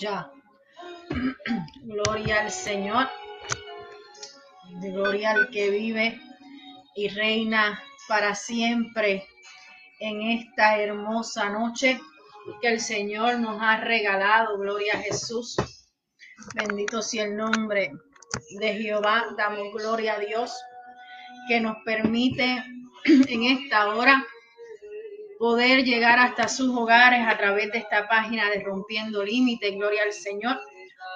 Gloria al Señor. Gloria al que vive y reina para siempre en esta hermosa noche que el Señor nos ha regalado. Gloria a Jesús. Bendito sea el nombre de Jehová. Damos gloria a Dios que nos permite en esta hora poder llegar hasta sus hogares a través de esta página de Rompiendo Límites. Gloria al Señor.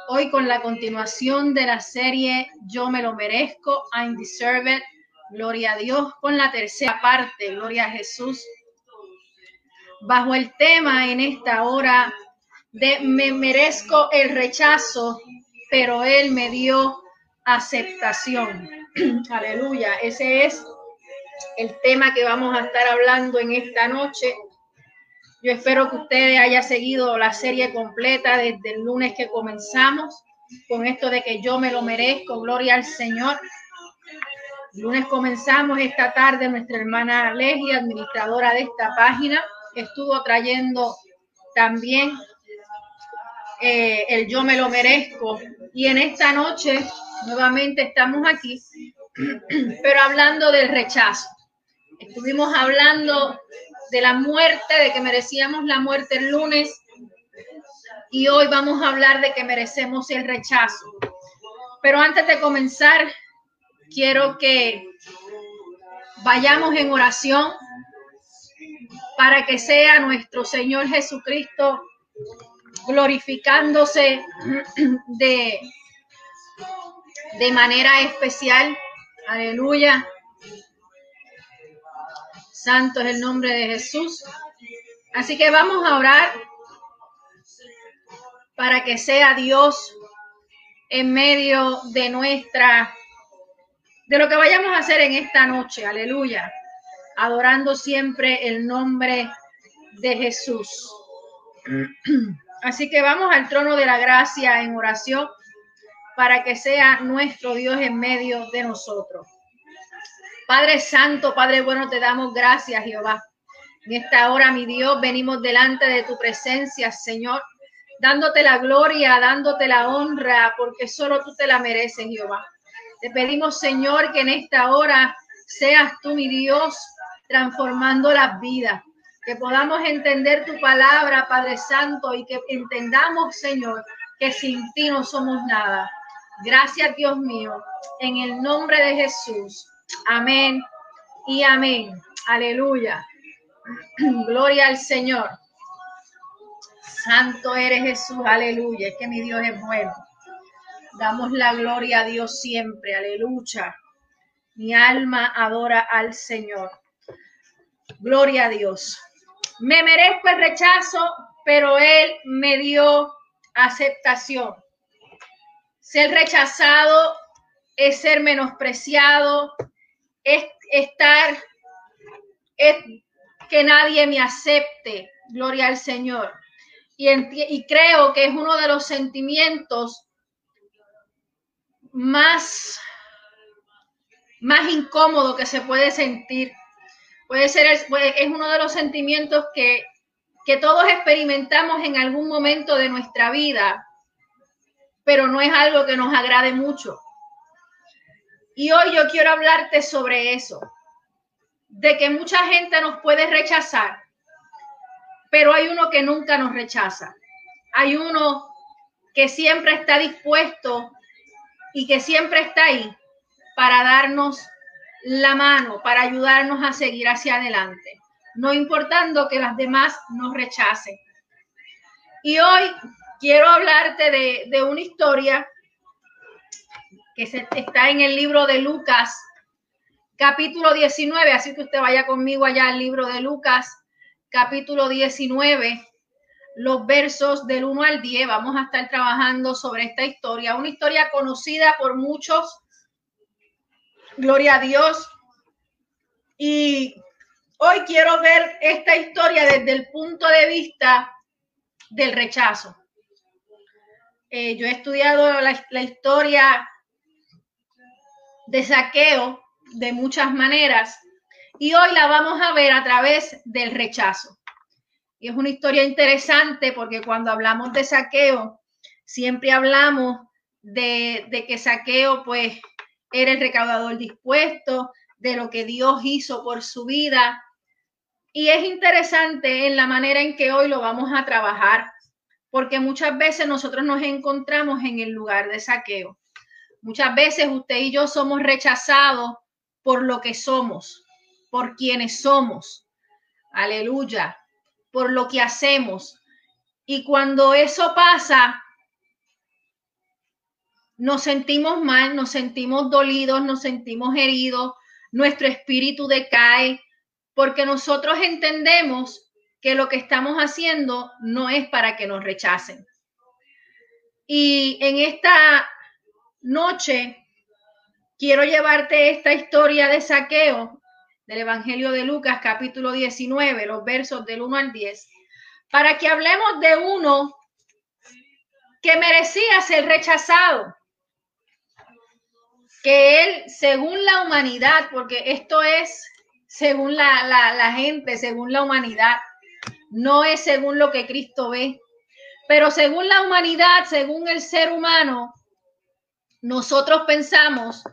Hoy con la continuación de la serie Yo me lo merezco, I deserve it. Gloria a Dios con la tercera parte, gloria a Jesús. Bajo el tema en esta hora de me merezco el rechazo, pero Él me dio aceptación. Aleluya. Ese es el tema que vamos a estar hablando en esta noche. Yo espero que ustedes haya seguido la serie completa desde el lunes que comenzamos con esto de que yo me lo merezco, gloria al Señor. El lunes comenzamos esta tarde nuestra hermana Legia, administradora de esta página, estuvo trayendo también eh, el yo me lo merezco. Y en esta noche nuevamente estamos aquí, pero hablando del rechazo. Estuvimos hablando de la muerte, de que merecíamos la muerte el lunes. Y hoy vamos a hablar de que merecemos el rechazo. Pero antes de comenzar, quiero que vayamos en oración para que sea nuestro Señor Jesucristo glorificándose de, de manera especial. Aleluya. Santo es el nombre de Jesús. Así que vamos a orar para que sea Dios en medio de nuestra, de lo que vayamos a hacer en esta noche. Aleluya. Adorando siempre el nombre de Jesús. Así que vamos al trono de la gracia en oración para que sea nuestro Dios en medio de nosotros. Padre Santo, Padre bueno, te damos gracias, Jehová. En esta hora, mi Dios, venimos delante de tu presencia, Señor, dándote la gloria, dándote la honra, porque solo tú te la mereces, Jehová. Te pedimos, Señor, que en esta hora seas tú, mi Dios, transformando las vidas, que podamos entender tu palabra, Padre Santo, y que entendamos, Señor, que sin ti no somos nada. Gracias, Dios mío, en el nombre de Jesús. Amén y amén. Aleluya. Gloria al Señor. Santo eres Jesús. Aleluya. Es que mi Dios es bueno. Damos la gloria a Dios siempre. Aleluya. Mi alma adora al Señor. Gloria a Dios. Me merezco el rechazo, pero Él me dio aceptación. Ser rechazado es ser menospreciado, es estar, es que nadie me acepte, gloria al Señor. Y, y creo que es uno de los sentimientos más, más incómodo que se puede sentir. Puede ser, es uno de los sentimientos que, que todos experimentamos en algún momento de nuestra vida, pero no es algo que nos agrade mucho. Y hoy yo quiero hablarte sobre eso, de que mucha gente nos puede rechazar, pero hay uno que nunca nos rechaza. Hay uno que siempre está dispuesto y que siempre está ahí para darnos la mano, para ayudarnos a seguir hacia adelante, no importando que las demás nos rechacen. Y hoy quiero hablarte de, de una historia que se, está en el libro de Lucas, capítulo 19, así que usted vaya conmigo allá al libro de Lucas, capítulo 19, los versos del 1 al 10. Vamos a estar trabajando sobre esta historia, una historia conocida por muchos. Gloria a Dios. Y hoy quiero ver esta historia desde el punto de vista del rechazo. Eh, yo he estudiado la, historia de saqueo de muchas maneras y hoy la vamos a ver a través del rechazo. Y es una historia interesante porque cuando hablamos de saqueo, siempre hablamos de, de que Saqueo pues era el recaudador dispuesto, de lo que Dios hizo por su vida. Y es interesante en la manera en que hoy lo vamos a trabajar, porque muchas veces nosotros nos encontramos en el lugar de saqueo. Muchas veces usted y yo somos rechazados por lo que somos, por quienes somos. Aleluya. Por lo que hacemos. Y cuando eso pasa, nos sentimos mal, nos sentimos dolidos, nos sentimos heridos, nuestro espíritu decae, porque nosotros entendemos que lo que estamos haciendo no es para que nos rechacen. Y en esta noche quiero llevarte esta historia de saqueo del Evangelio de Lucas capítulo 19, los versos del 1 al 10, para que hablemos de uno que merecía ser rechazado, que él, según la humanidad, porque esto es según la, gente, según la humanidad, no es según lo que Cristo ve, pero según la humanidad, según el ser humano, nosotros pensamos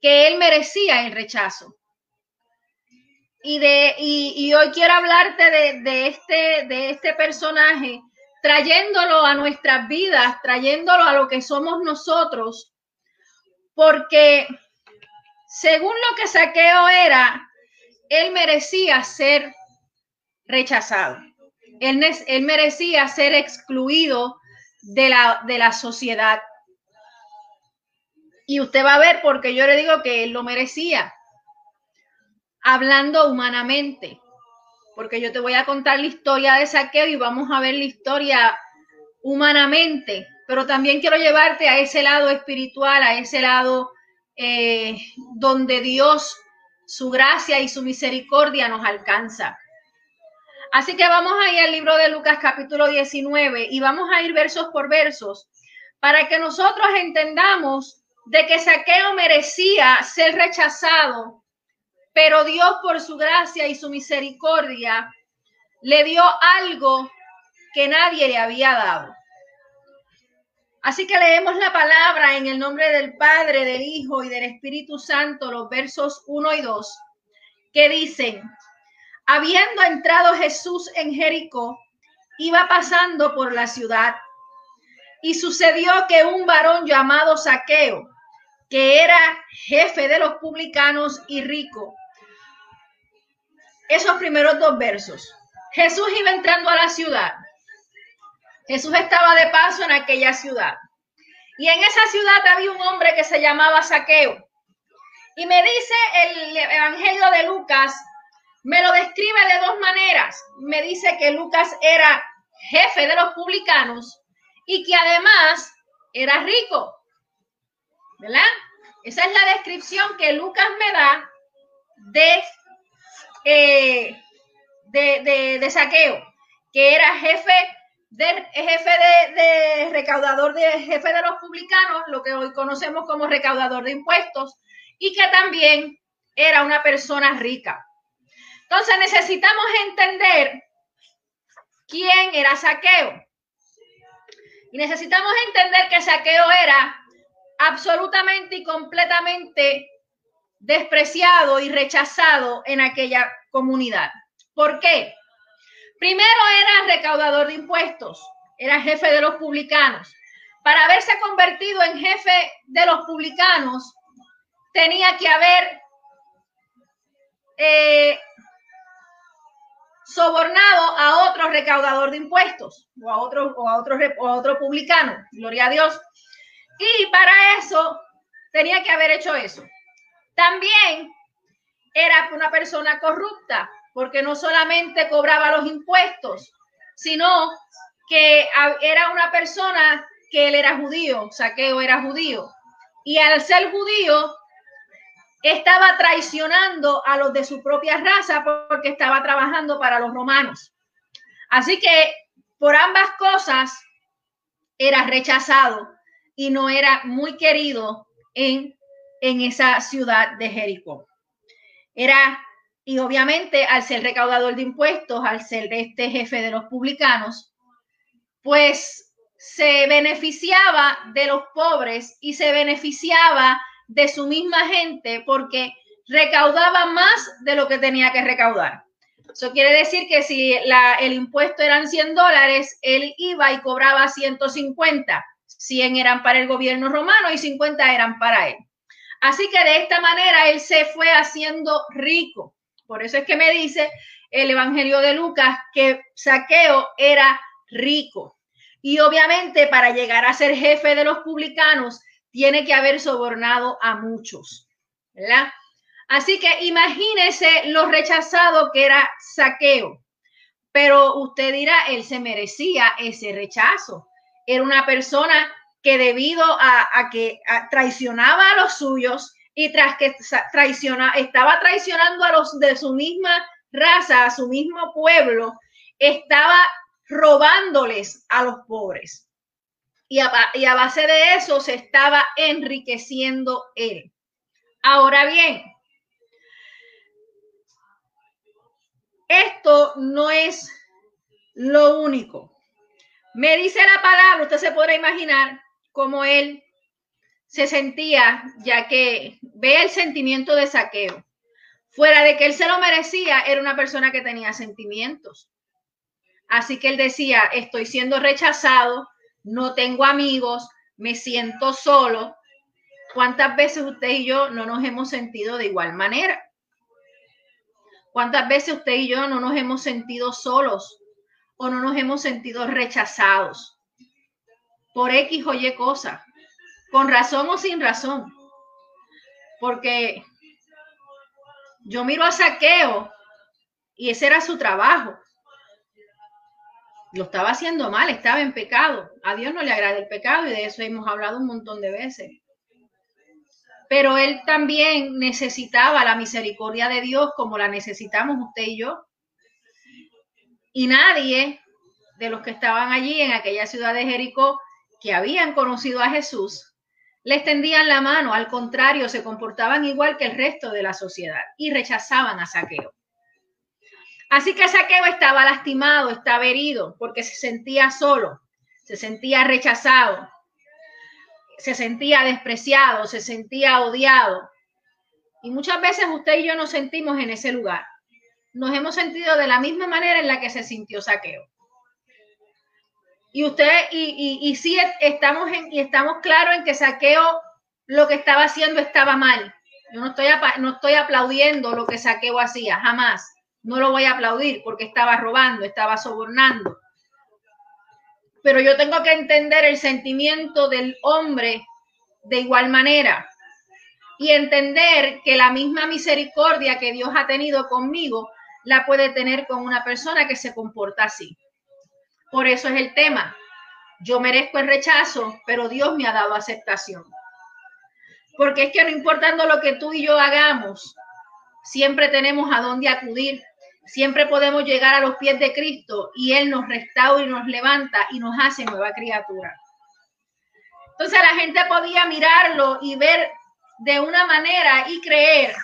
que él merecía el rechazo. Y, de, y, hoy quiero hablarte de, de, este, de este personaje, trayéndolo a nuestras vidas, trayéndolo a lo que somos nosotros, porque según lo que Saqueo era, él merecía ser rechazado. Él, merecía ser excluido de la, de la sociedad. Y usted va a ver porque yo le digo que él lo merecía, hablando humanamente, porque yo te voy a contar la historia de Saqueo y vamos a ver la historia humanamente, pero también quiero llevarte a ese lado espiritual, a ese lado eh, donde Dios, su gracia y su misericordia nos alcanza. Así que vamos a ir al libro de Lucas capítulo 19 y vamos a ir versos por versos para que nosotros entendamos de que Saqueo merecía ser rechazado, pero Dios por su gracia y su misericordia le dio algo que nadie le había dado. Así que leemos la palabra en el nombre del Padre, del Hijo y del Espíritu Santo, los versos 1 y 2, que dicen, habiendo entrado Jesús en Jericó, iba pasando por la ciudad. Y sucedió que un varón llamado Saqueo, que era jefe de los publicanos y rico, esos primeros dos versos, Jesús iba entrando a la ciudad Jesús estaba de paso en aquella ciudad. Y en esa ciudad había un hombre que se llamaba Saqueo. Y me dice el Evangelio de Lucas, me lo describe de dos maneras. Me dice que Lucas era jefe de los publicanos y que además era rico. ¿Verdad? Esa es la descripción que Lucas me da de, eh, de, de, de Saqueo, que era jefe del jefe de, recaudador, de jefe de los publicanos, lo que hoy conocemos como recaudador de impuestos, y que también era una persona rica. Entonces necesitamos entender quién era Saqueo. Y necesitamos entender que Saqueo era absolutamente y completamente despreciado y rechazado en aquella comunidad. ¿Por qué? Primero era recaudador de impuestos, era jefe de los publicanos. Para haberse convertido en jefe de los publicanos, tenía que haber eh, sobornado a otro recaudador de impuestos o a otro, o a otro, a otro publicano, gloria a Dios. Y para eso tenía que haber hecho eso. También era una persona corrupta, porque no solamente cobraba los impuestos, sino que era una persona que él era judío, Saqueo era judío. Y al ser judío, estaba traicionando a los de su propia raza porque estaba trabajando para los romanos. Así que por ambas cosas era rechazado y no era muy querido en, en esa ciudad de Jericó. Era y obviamente, al ser recaudador de impuestos, al ser este jefe de los publicanos, pues se beneficiaba de los pobres y se beneficiaba de su misma gente porque recaudaba más de lo que tenía que recaudar. Eso quiere decir que si el impuesto eran 100 dólares, él iba y cobraba 150. 100 eran para el gobierno romano y 50 eran para él. Así que de esta manera él se fue haciendo rico. Por eso es que me dice el Evangelio de Lucas que Saqueo era rico. Y obviamente para llegar a ser jefe de los publicanos tiene que haber sobornado a muchos, ¿verdad? Así que imagínese lo rechazado que era Saqueo. Pero usted dirá, él se merecía ese rechazo. Era una persona que debido a, que traicionaba a los suyos y tras que traiciona, estaba traicionando a los de su misma raza, a su mismo pueblo, estaba robándoles a los pobres. Y a, base de eso se estaba enriqueciendo él. Ahora bien, esto no es lo único. Me dice la palabra, usted se podrá imaginar cómo él se sentía, ya que ve el sentimiento de saqueo. Fuera de que él se lo merecía, era una persona que tenía sentimientos. Así que él decía, estoy siendo rechazado, no tengo amigos, me siento solo. ¿Cuántas veces usted y yo no nos hemos sentido de igual manera? ¿Cuántas veces usted y yo no nos hemos sentido solos o no nos hemos sentido rechazados por X o Y cosa, con razón o sin razón? Porque yo miro a Saqueo y ese era su trabajo. Lo estaba haciendo mal, estaba en pecado. A Dios no le agrada el pecado y de eso hemos hablado un montón de veces pero él también necesitaba la misericordia de Dios como la necesitamos usted y yo. Y nadie de los que estaban allí en aquella ciudad de Jericó que habían conocido a Jesús, le extendían la mano, al contrario, se comportaban igual que el resto de la sociedad y rechazaban a Saqueo. Así que Saqueo estaba lastimado, estaba herido, porque se sentía solo, se sentía rechazado, se sentía despreciado, se sentía odiado. Y muchas veces usted y yo nos sentimos en ese lugar. Nos hemos sentido de la misma manera en la que se sintió Saqueo. Y usted, y, y, sí estamos, en, y estamos claros en que Saqueo lo que estaba haciendo estaba mal. Yo no estoy, no estoy aplaudiendo lo que Saqueo hacía, jamás. No lo voy a aplaudir porque estaba robando, estaba sobornando pero yo tengo que entender el sentimiento del hombre de igual manera y entender que la misma misericordia que Dios ha tenido conmigo la puede tener con una persona que se comporta así. Por eso es el tema. Yo merezco el rechazo, pero Dios me ha dado aceptación. Porque es que no importando lo que tú y yo hagamos, siempre tenemos a dónde acudir Siempre podemos llegar a los pies de Cristo y Él nos restaura y nos levanta y nos hace nueva criatura. Entonces la gente podía mirarlo y ver de una manera y creer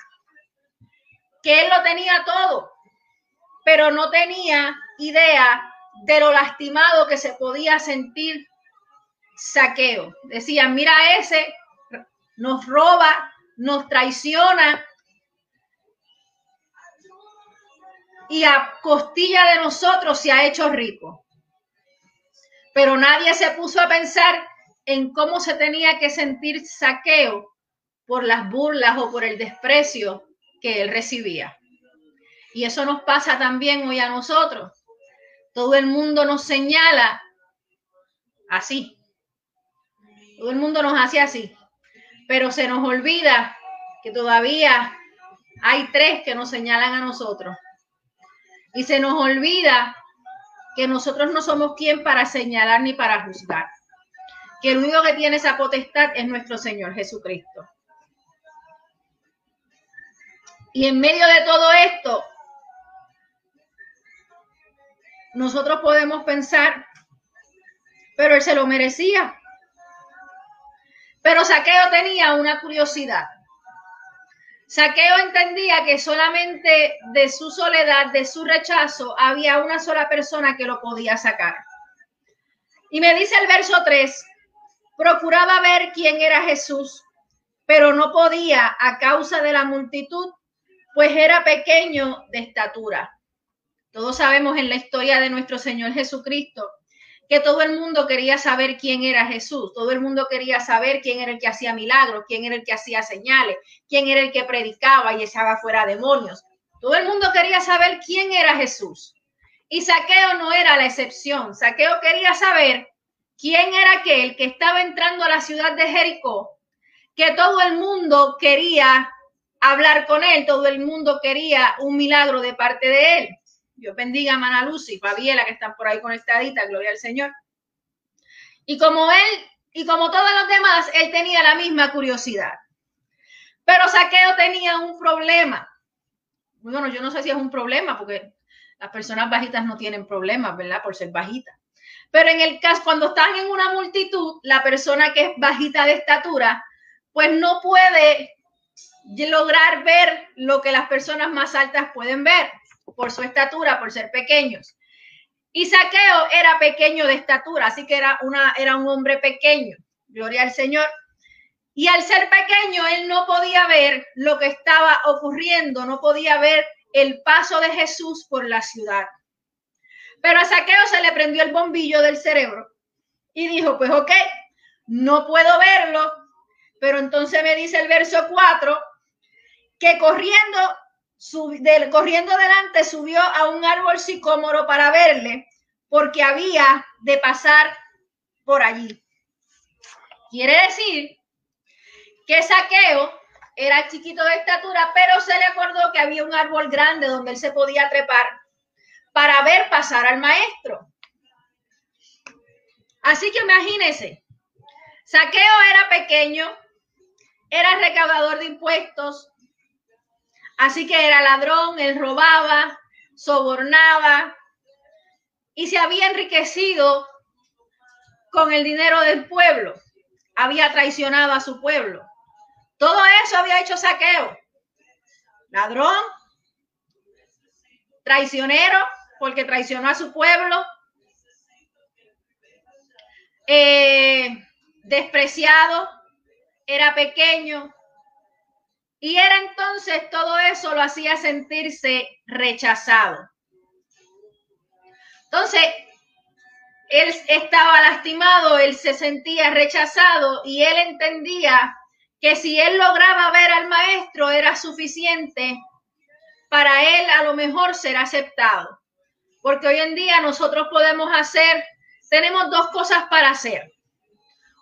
que Él lo tenía todo, pero no tenía idea de lo lastimado que se podía sentir saqueo. Decían, mira ese, nos roba, nos traiciona, y a costilla de nosotros se ha hecho rico. Pero nadie se puso a pensar en cómo se tenía que sentir saqueo por las burlas o por el desprecio que él recibía. Y eso nos pasa también hoy a nosotros. Todo el mundo nos señala así. Todo el mundo nos hace así. Pero se nos olvida que todavía hay tres que nos señalan a nosotros. Y se nos olvida que nosotros no somos quien para señalar ni para juzgar. Que el único que tiene esa potestad es nuestro Señor Jesucristo. Y en medio de todo esto, nosotros podemos pensar, pero él se lo merecía. Pero Saqueo tenía una curiosidad. Saqueo entendía que solamente de su soledad, de su rechazo, había una sola persona que lo podía sacar. Y me dice el verso 3, procuraba ver quién era Jesús, pero no podía a causa de la multitud, pues era pequeño de estatura. Todos sabemos en la historia de nuestro Señor Jesucristo que todo el mundo quería saber quién era Jesús, todo el mundo quería saber quién era el que hacía milagros, quién era el que hacía señales, quién era el que predicaba y echaba fuera demonios. Todo el mundo quería saber quién era Jesús. Y Saqueo no era la excepción. Saqueo quería saber quién era aquel que estaba entrando a la ciudad de Jericó, que todo el mundo quería hablar con él, todo el mundo quería un milagro de parte de él. Dios bendiga a Mana Lucy, Fabiela, que están por ahí conectaditas, gloria al Señor. Y como él, y como todos los demás, él tenía la misma curiosidad. Pero Saqueo tenía un problema. Bueno, yo no sé si es un problema, porque las personas bajitas no tienen problemas, ¿verdad? Por ser bajitas. Pero en el caso, cuando están en una multitud, la persona que es bajita de estatura, pues no puede lograr ver lo que las personas más altas pueden ver por su estatura, por ser pequeños. Y Saqueo era pequeño de estatura, así que era, una, era un hombre pequeño, gloria al Señor. Y al ser pequeño, él no podía ver lo que estaba ocurriendo, no podía ver el paso de Jesús por la ciudad. Pero a Saqueo se le prendió el bombillo del cerebro y dijo, pues ok, no puedo verlo, pero entonces me dice el verso 4 que corriendo corriendo adelante subió a un árbol sicómoro para verle, porque había de pasar por allí. Quiere decir que Saqueo era chiquito de estatura, pero se le acordó que había un árbol grande donde él se podía trepar para ver pasar al maestro. Así que imagínense, Saqueo era pequeño, era recaudador de impuestos, Así que era ladrón, él robaba, sobornaba y se había enriquecido con el dinero del pueblo. Había traicionado a su pueblo. Todo eso había hecho saqueo. Ladrón, traicionero, porque traicionó a su pueblo. Eh, despreciado, era pequeño, y era entonces todo eso lo hacía sentirse rechazado. Entonces, él estaba lastimado, él se sentía rechazado y él entendía que si él lograba ver al maestro era suficiente para él a lo mejor ser aceptado. Porque hoy en día nosotros podemos hacer, tenemos dos cosas para hacer.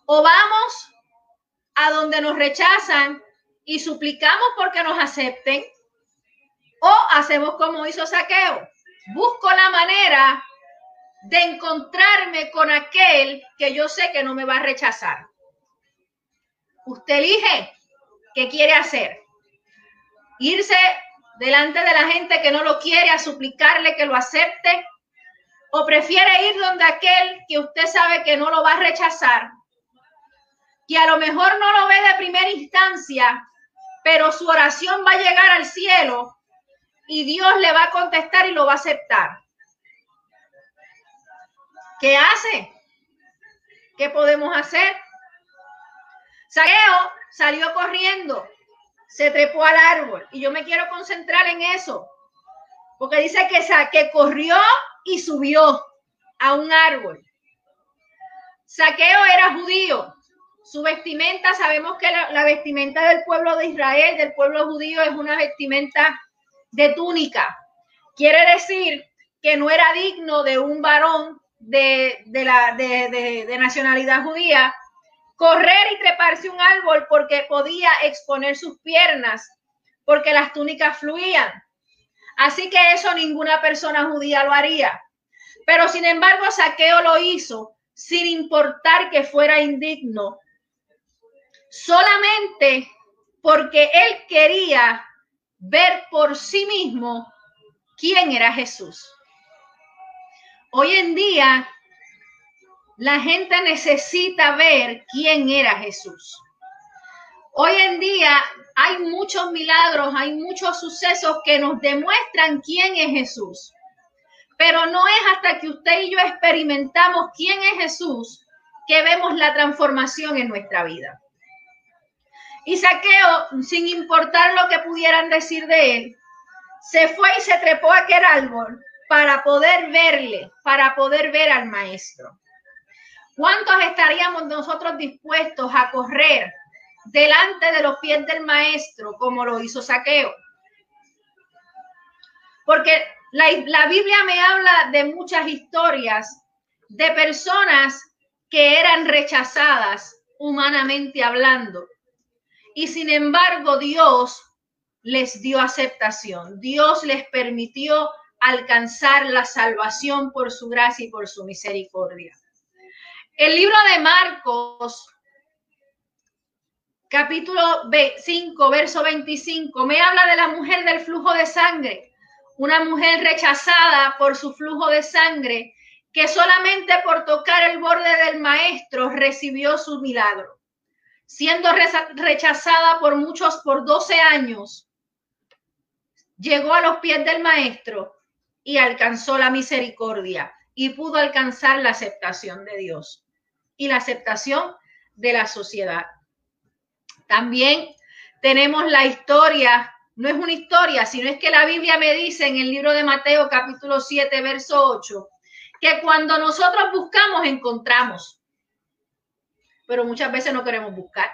O vamos a donde nos rechazan y suplicamos porque nos acepten o hacemos como hizo Saqueo. Busco la manera de encontrarme con aquel que yo sé que no me va a rechazar. Usted elige qué quiere hacer. Irse delante de la gente que no lo quiere a suplicarle que lo acepte o prefiere ir donde aquel que usted sabe que no lo va a rechazar, que a lo mejor no lo ve de primera instancia, pero su oración va a llegar al cielo y Dios le va a contestar y lo va a aceptar. ¿Qué hace? ¿Qué podemos hacer? Saqueo salió corriendo, se trepó al árbol y yo me quiero concentrar en eso, porque dice que, que corrió y subió a un árbol. Saqueo era judío, su vestimenta, sabemos que la, vestimenta del pueblo de Israel, del pueblo judío, es una vestimenta de túnica. Quiere decir que no era digno de un varón de, la, de, de nacionalidad judía correr y treparse un árbol porque podía exponer sus piernas, porque las túnicas fluían. Así que eso ninguna persona judía lo haría. Pero sin embargo, Saqueo lo hizo sin importar que fuera indigno solamente porque él quería ver por sí mismo quién era Jesús. Hoy en día, la gente necesita ver quién era Jesús. Hoy en día hay muchos milagros, hay muchos sucesos que nos demuestran quién es Jesús. Pero no es hasta que usted y yo experimentamos quién es Jesús que vemos la transformación en nuestra vida. Y Saqueo, sin importar lo que pudieran decir de él, se fue y se trepó a aquel árbol para poder verle, para poder ver al maestro. ¿Cuántos estaríamos nosotros dispuestos a correr delante de los pies del maestro como lo hizo Saqueo? Porque la, Biblia me habla de muchas historias de personas que eran rechazadas humanamente hablando. Y sin embargo, Dios les dio aceptación. Dios les permitió alcanzar la salvación por su gracia y por su misericordia. El libro de Marcos, capítulo 5, verso 25, me habla de la mujer del flujo de sangre una mujer rechazada por su flujo de sangre, que solamente por tocar el borde del maestro recibió su milagro. Siendo rechazada por muchos por 12 años, llegó a los pies del maestro y alcanzó la misericordia y pudo alcanzar la aceptación de Dios y la aceptación de la sociedad. También tenemos la historia no es una historia, sino es que la Biblia me dice en el libro de Mateo capítulo 7, verso 8, que cuando nosotros buscamos, encontramos. Pero muchas veces no queremos buscar.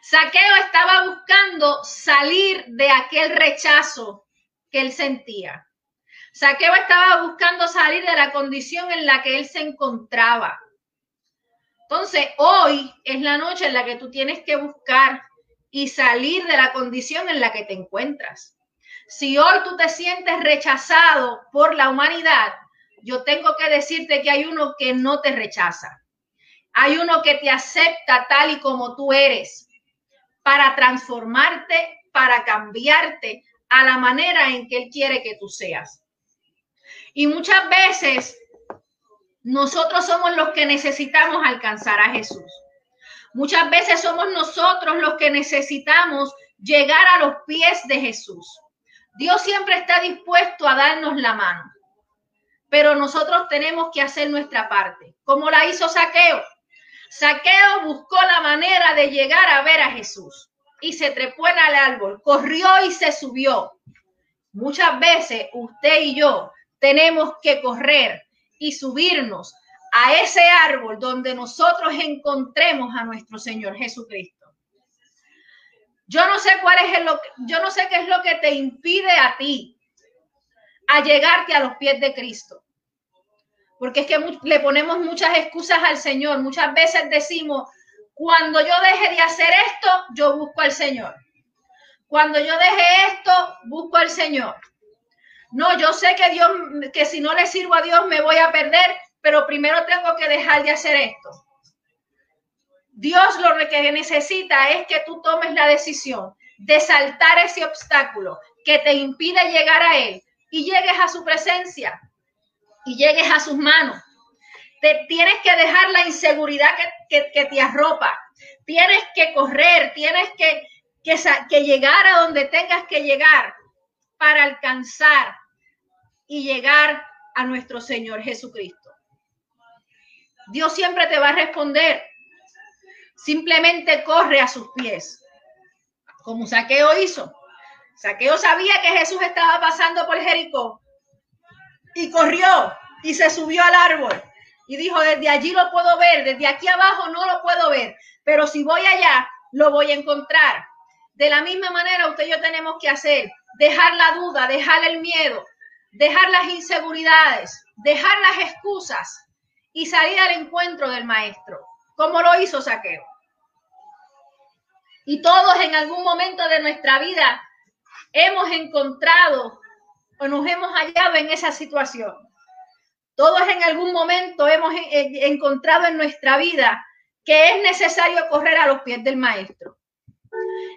Saqueo estaba buscando salir de aquel rechazo que él sentía. Saqueo estaba buscando salir de la condición en la que él se encontraba. Entonces, hoy es la noche en la que tú tienes que buscar y salir de la condición en la que te encuentras. Si hoy tú te sientes rechazado por la humanidad, yo tengo que decirte que hay uno que no te rechaza. Hay uno que te acepta tal y como tú eres para transformarte, para cambiarte a la manera en que Él quiere que tú seas. Y muchas veces nosotros somos los que necesitamos alcanzar a Jesús. Muchas veces somos nosotros los que necesitamos llegar a los pies de Jesús. Dios siempre está dispuesto a darnos la mano, pero nosotros tenemos que hacer nuestra parte, como la hizo Saqueo. Saqueo buscó la manera de llegar a ver a Jesús y se trepó en el árbol, corrió y se subió. Muchas veces usted y yo tenemos que correr y subirnos a ese árbol donde nosotros encontremos a nuestro Señor Jesucristo. Yo no sé cuál es el, yo no sé qué es lo que te impide a ti a llegarte a los pies de Cristo. Porque es que le ponemos muchas excusas al Señor. Muchas veces decimos, cuando yo deje de hacer esto, yo busco al Señor. Cuando yo deje esto, busco al Señor. No, yo sé que Dios, que si no le sirvo a Dios me voy a perder, pero primero tengo que dejar de hacer esto. Dios lo que necesita es que tú tomes la decisión de saltar ese obstáculo que te impide llegar a Él y llegues a su presencia y llegues a sus manos. Te tienes que dejar la inseguridad que, te arropa. Tienes que correr, tienes que, que, que llegar a donde tengas que llegar para alcanzar y llegar a nuestro Señor Jesucristo. Dios siempre te va a responder. Simplemente corre a sus pies, como Saqueo hizo. Saqueo sabía que Jesús estaba pasando por Jericó y corrió y se subió al árbol y dijo, desde allí lo puedo ver, desde aquí abajo no lo puedo ver, pero si voy allá, lo voy a encontrar. De la misma manera, usted y yo tenemos que hacer, dejar la duda, dejar el miedo, dejar las inseguridades, dejar las excusas y salir al encuentro del maestro, como lo hizo Saqueo. Y todos en algún momento de nuestra vida hemos encontrado o nos hemos hallado en esa situación. Todos en algún momento hemos encontrado en nuestra vida que es necesario correr a los pies del maestro.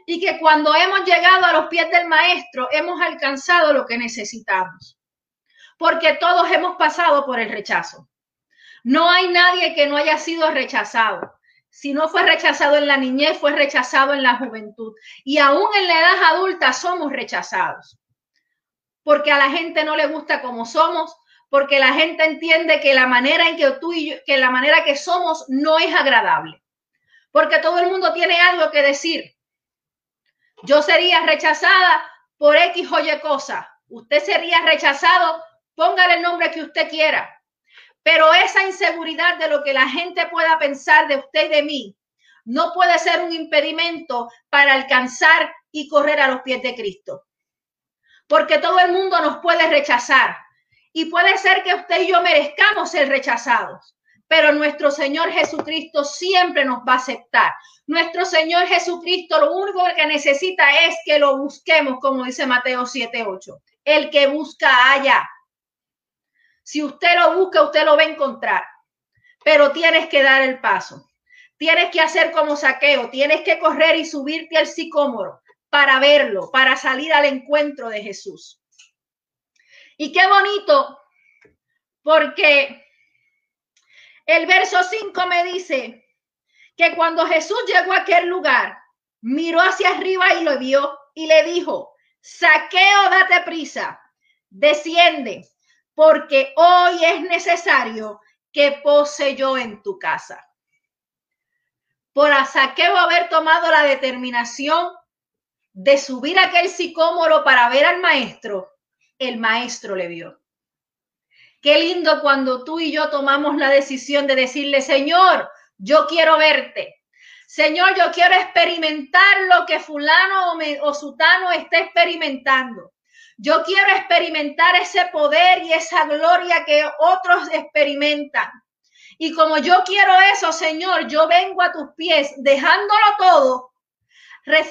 Y que cuando hemos llegado a los pies del maestro hemos alcanzado lo que necesitamos. Porque todos hemos pasado por el rechazo. No hay nadie que no haya sido rechazado. Si no fue rechazado en la niñez, fue rechazado en la juventud. Y aún en la edad adulta somos rechazados. Porque a la gente no le gusta como somos, porque la gente entiende que la manera en que tú y yo, que la manera que somos no es agradable. Porque todo el mundo tiene algo que decir. Yo sería rechazada por X o Y cosa. Usted sería rechazado, póngale el nombre que usted quiera. Pero esa inseguridad de lo que la gente pueda pensar de usted y de mí no puede ser un impedimento para alcanzar y correr a los pies de Cristo. Porque todo el mundo nos puede rechazar y puede ser que usted y yo merezcamos ser rechazados, pero nuestro Señor Jesucristo siempre nos va a aceptar. Nuestro Señor Jesucristo lo único que necesita es que lo busquemos, como dice Mateo 7:8. El que busca haya. Si usted lo busca, usted lo va a encontrar, pero tienes que dar el paso. Tienes que hacer como saqueo, tienes que correr y subirte al sicómoro para verlo, para salir al encuentro de Jesús. Y qué bonito, porque el verso 5 me dice que cuando Jesús llegó a aquel lugar, miró hacia arriba y lo vio y le dijo, saqueo, date prisa, desciende, porque hoy es necesario que pose yo en tu casa. Por a Saqueo haber tomado la determinación de subir aquel sicómoro para ver al maestro, el maestro le vio. Qué lindo cuando tú y yo tomamos la decisión de decirle, Señor, yo quiero verte. Señor, yo quiero experimentar lo que fulano o, o sutano está experimentando. Yo quiero experimentar ese poder y esa gloria que otros experimentan. Y como yo quiero eso, Señor, yo vengo a tus pies dejándolo todo,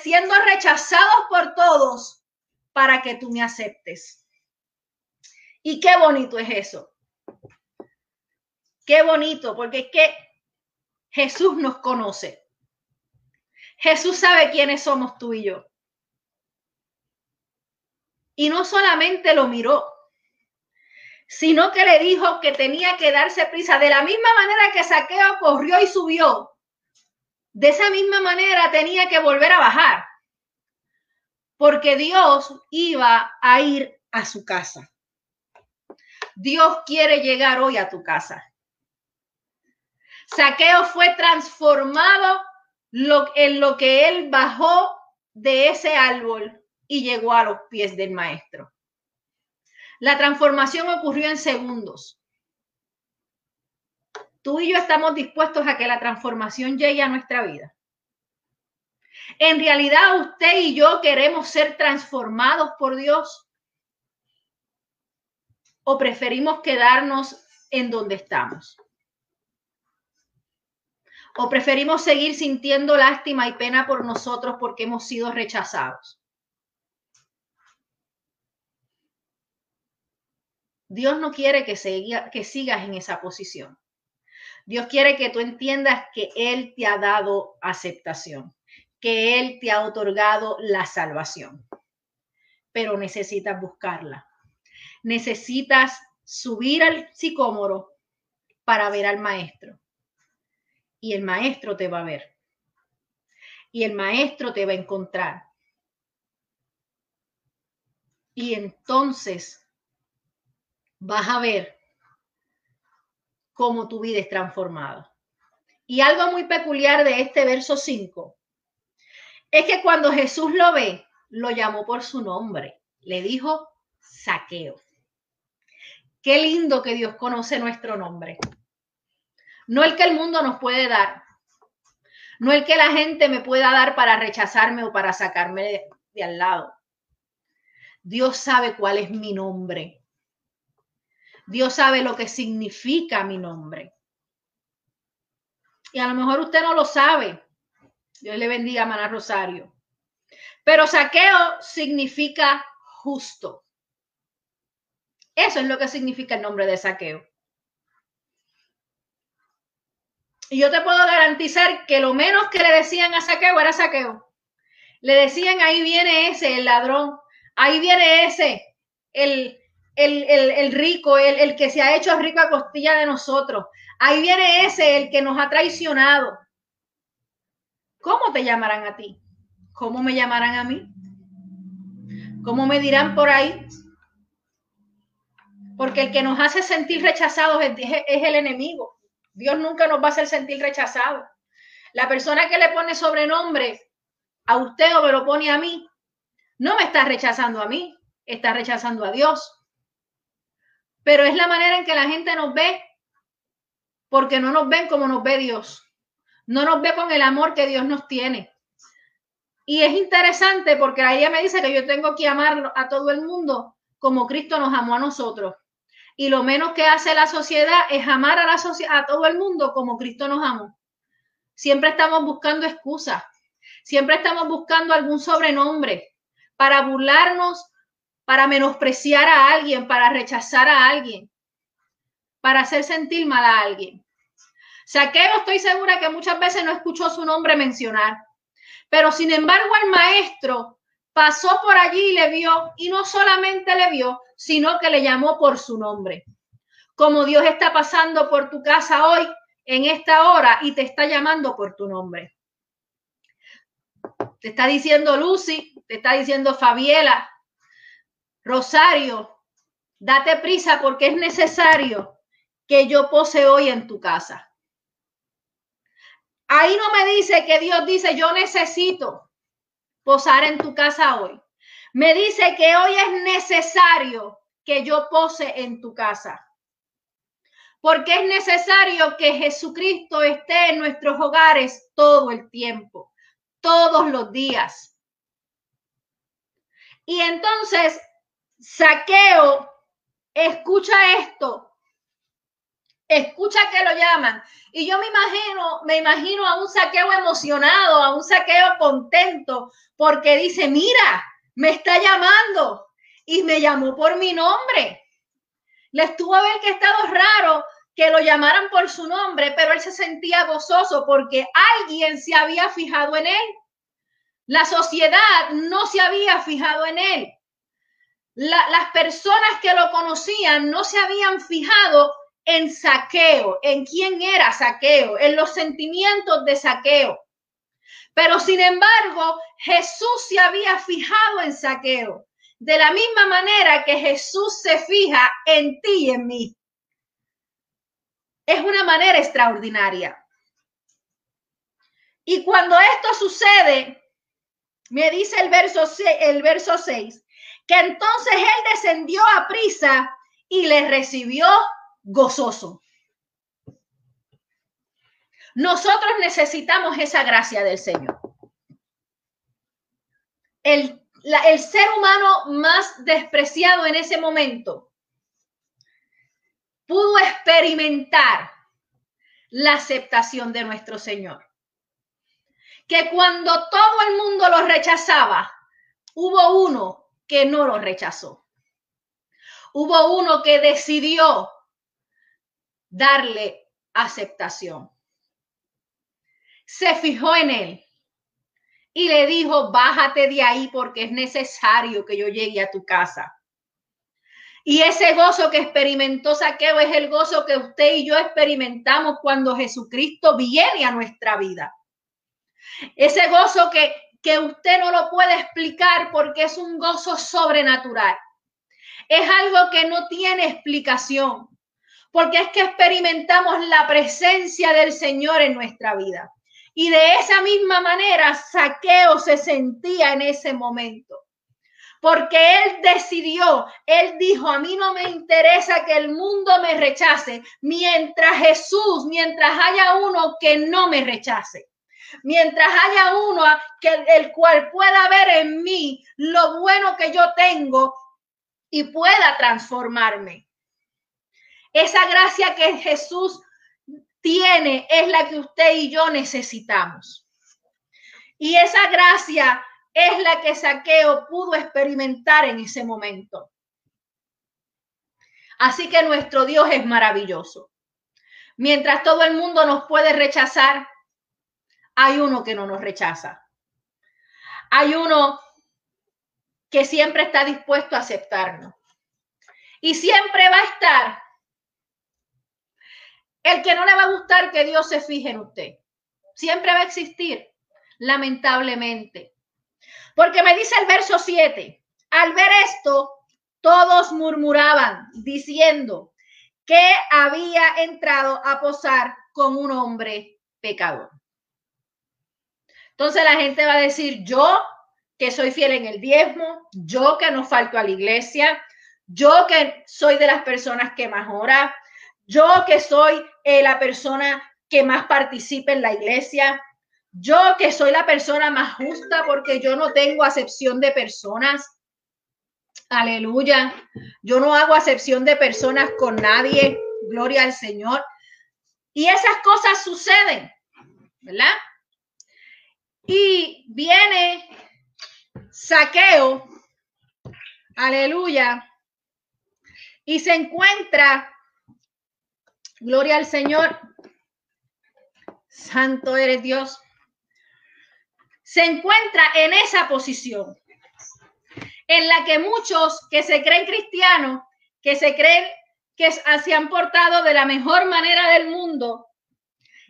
siendo rechazados por todos, para que tú me aceptes. Y qué bonito es eso. Qué bonito, porque es que Jesús nos conoce. Jesús sabe quiénes somos tú y yo. Y no solamente lo miró, sino que le dijo que tenía que darse prisa. De la misma manera que Saqueo corrió y subió, de esa misma manera tenía que volver a bajar, porque Dios iba a ir a su casa. Dios quiere llegar hoy a tu casa. Saqueo fue transformado en lo que él bajó de ese árbol y llegó a los pies del maestro. La transformación ocurrió en segundos. Tú y yo estamos dispuestos a que la transformación llegue a nuestra vida. En realidad usted y yo queremos ser transformados por Dios o preferimos quedarnos en donde estamos. O preferimos seguir sintiendo lástima y pena por nosotros porque hemos sido rechazados. Dios no quiere que, que sigas en esa posición. Dios quiere que tú entiendas que Él te ha dado aceptación, que Él te ha otorgado la salvación, pero necesitas buscarla. Necesitas subir al sicómoro para ver al maestro. Y el maestro te va a ver. Y el maestro te va a encontrar. Y entonces vas a ver cómo tu vida es transformada. Y algo muy peculiar de este verso 5 es que cuando Jesús lo ve, lo llamó por su nombre. Le dijo saqueo. Qué lindo que Dios conoce nuestro nombre. No el que el mundo nos puede dar. No el que la gente me pueda dar para rechazarme o para sacarme de al lado. Dios sabe cuál es mi nombre. Dios sabe lo que significa mi nombre. Y a lo mejor usted no lo sabe. Dios le bendiga, Maná Rosario. Pero saqueo significa justo. Eso es lo que significa el nombre de saqueo. Y yo te puedo garantizar que lo menos que le decían a saqueo era saqueo. Le decían, ahí viene ese, el ladrón. Ahí viene ese, el, el, rico, el, el que se ha hecho rico a costilla de nosotros. Ahí viene ese, el que nos ha traicionado. ¿Cómo te llamarán a ti? ¿Cómo me llamarán a mí? ¿Cómo me dirán por ahí? Porque el que nos hace sentir rechazados es, es el enemigo. Dios nunca nos va a hacer sentir rechazados. La persona que le pone sobrenombre a usted o me lo pone a mí, no me está rechazando a mí, está rechazando a Dios. Pero es la manera en que la gente nos ve, porque no nos ven como nos ve Dios. No nos ve con el amor que Dios nos tiene. Y es interesante porque ella me dice que yo tengo que amar a todo el mundo como Cristo nos amó a nosotros. Y lo menos que hace la sociedad es amar a, la a todo el mundo como Cristo nos amó. Siempre estamos buscando excusas. Siempre estamos buscando algún sobrenombre para burlarnos, para menospreciar a alguien, para rechazar a alguien, para hacer sentir mal a alguien. Saqueo estoy segura que muchas veces no escuchó su nombre mencionar, pero sin embargo el maestro pasó por allí y le vio, y no solamente le vio, sino que le llamó por su nombre. Como Dios está pasando por tu casa hoy, en esta hora, y te está llamando por tu nombre. Te está diciendo Lucy, te está diciendo Fabiela, Rosario, date prisa porque es necesario que yo pose hoy en tu casa. Ahí no me dice que Dios dice, yo necesito posar en tu casa hoy. Me dice que hoy es necesario que yo pose en tu casa. Porque es necesario que Jesucristo esté en nuestros hogares todo el tiempo todos los días. Y entonces, saqueo, escucha esto, escucha que lo llaman. Y yo me imagino, me imagino a un saqueo emocionado, a un saqueo contento, porque dice, mira, me está llamando y me llamó por mi nombre. Le estuvo a ver que estado raro que lo llamaran por su nombre, pero él se sentía gozoso porque alguien se había fijado en él. La sociedad no se había fijado en él. Las personas que lo conocían no se habían fijado en saqueo, en quién era saqueo, en los sentimientos de saqueo. Pero sin embargo, Jesús se había fijado en saqueo, de la misma manera que Jesús se fija en ti y en mí es una manera extraordinaria. Y cuando esto sucede, me dice el verso, el verso 6, que entonces él descendió a prisa y le recibió gozoso. Nosotros necesitamos esa gracia del Señor. El, el ser humano más despreciado en ese momento pudo experimentar la aceptación de nuestro Señor. Que cuando todo el mundo lo rechazaba, hubo uno que no lo rechazó. Hubo uno que decidió darle aceptación. Se fijó en él y le dijo, bájate de ahí porque es necesario que yo llegue a tu casa. Y ese gozo que experimentó Saqueo es el gozo que usted y yo experimentamos cuando Jesucristo viene a nuestra vida. Ese gozo que, que usted no lo puede explicar porque es un gozo sobrenatural. Es algo que no tiene explicación, porque es que experimentamos la presencia del Señor en nuestra vida. Y de esa misma manera, Saqueo se sentía en ese momento porque él decidió, él dijo, a mí no me interesa que el mundo me rechace, mientras Jesús, mientras haya uno que no me rechace. Mientras haya uno que el cual pueda ver en mí lo bueno que yo tengo y pueda transformarme. Esa gracia que Jesús tiene es la que usted y yo necesitamos. Y esa gracia es la que Saqueo pudo experimentar en ese momento. Así que nuestro Dios es maravilloso. Mientras todo el mundo nos puede rechazar, hay uno que no nos rechaza. Hay uno que siempre está dispuesto a aceptarnos. Y siempre va a estar el que no le va a gustar que Dios se fije en usted. Siempre va a existir, lamentablemente. Porque me dice el verso 7, al ver esto, todos murmuraban diciendo que había entrado a posar con un hombre pecador. Entonces la gente va a decir, yo que soy fiel en el diezmo, yo que no falto a la iglesia, yo que soy de las personas que más ora, yo que soy eh, la persona que más participa en la iglesia, yo que soy la persona más justa porque yo no tengo acepción de personas. Aleluya. Yo no hago acepción de personas con nadie. Gloria al Señor. Y esas cosas suceden, ¿verdad? Y viene saqueo, aleluya, y se encuentra, gloria al Señor, santo eres Dios, se encuentra en esa posición en la que muchos que se creen cristianos, que se creen que se han portado de la mejor manera del mundo,